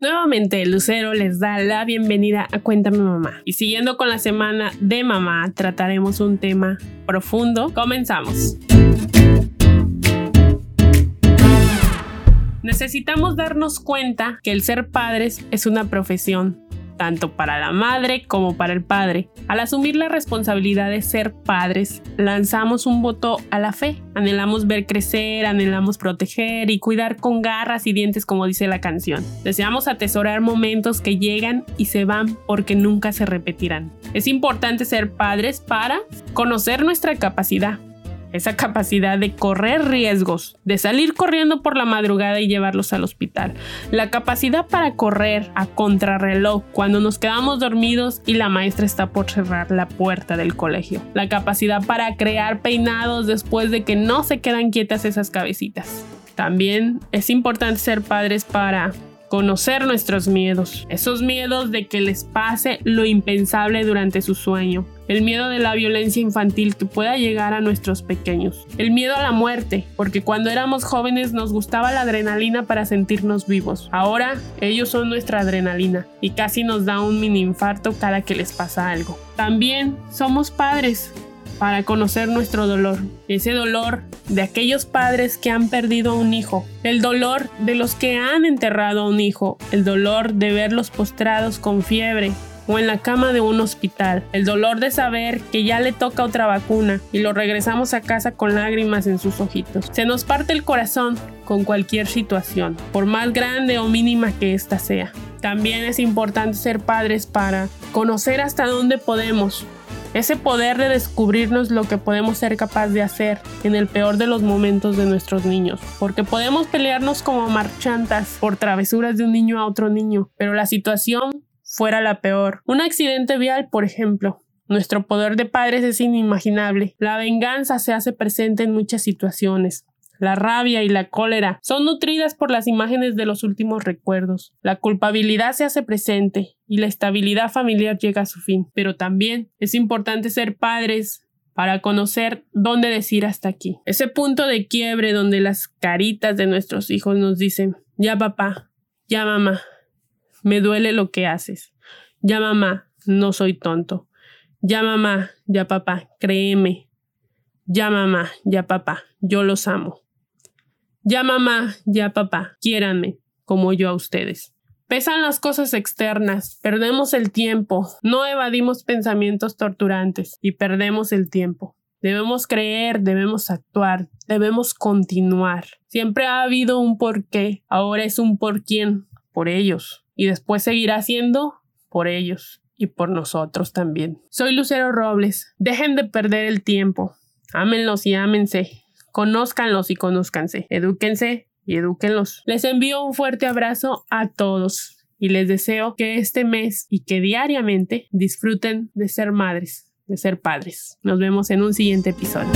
Nuevamente, Lucero les da la bienvenida a Cuéntame Mamá. Y siguiendo con la semana de mamá, trataremos un tema profundo. Comenzamos. Necesitamos darnos cuenta que el ser padres es una profesión tanto para la madre como para el padre. Al asumir la responsabilidad de ser padres, lanzamos un voto a la fe. Anhelamos ver crecer, anhelamos proteger y cuidar con garras y dientes como dice la canción. Deseamos atesorar momentos que llegan y se van porque nunca se repetirán. Es importante ser padres para conocer nuestra capacidad, esa capacidad de correr riesgos, de salir corriendo por la madrugada y llevarlos al hospital, la capacidad para correr a contrarreloj cuando nos quedamos dormidos y la maestra está por cerrar la puerta del colegio, la capacidad para crear peinados después de que no se quedan quietas esas cabecitas. También es importante ser padres para conocer nuestros miedos, esos miedos de que les pase lo impensable durante su sueño, el miedo de la violencia infantil que pueda llegar a nuestros pequeños, el miedo a la muerte, porque cuando éramos jóvenes nos gustaba la adrenalina para sentirnos vivos. Ahora ellos son nuestra adrenalina y casi nos da un mini infarto cada que les pasa algo. También somos padres para conocer nuestro dolor, ese dolor de aquellos padres que han perdido a un hijo, el dolor de los que han enterrado a un hijo, el dolor de verlos postrados con fiebre o en la cama de un hospital, el dolor de saber que ya le toca otra vacuna y lo regresamos a casa con lágrimas en sus ojitos. Se nos parte el corazón con cualquier situación, por más grande o mínima que ésta sea. También es importante ser padres para conocer hasta dónde podemos ese poder de descubrirnos lo que podemos ser capaz de hacer en el peor de los momentos de nuestros niños, porque podemos pelearnos como marchantas por travesuras de un niño a otro niño, pero la situación fuera la peor. Un accidente vial, por ejemplo, nuestro poder de padres es inimaginable. La venganza se hace presente en muchas situaciones. La rabia y la cólera son nutridas por las imágenes de los últimos recuerdos. La culpabilidad se hace presente y la estabilidad familiar llega a su fin. Pero también es importante ser padres para conocer dónde decir hasta aquí. Ese punto de quiebre donde las caritas de nuestros hijos nos dicen, ya papá, ya mamá, me duele lo que haces. Ya mamá, no soy tonto. Ya mamá, ya papá, créeme. Ya mamá, ya papá, yo los amo. Ya mamá, ya papá, quiéranme, como yo a ustedes. Pesan las cosas externas, perdemos el tiempo, no evadimos pensamientos torturantes y perdemos el tiempo. Debemos creer, debemos actuar, debemos continuar. Siempre ha habido un por qué, ahora es un por quién, por ellos. Y después seguirá siendo por ellos y por nosotros también. Soy Lucero Robles. Dejen de perder el tiempo. Ámenlos y ámense. Conózcanlos y conózcanse. Edúquense y edúquenlos. Les envío un fuerte abrazo a todos y les deseo que este mes y que diariamente disfruten de ser madres, de ser padres. Nos vemos en un siguiente episodio.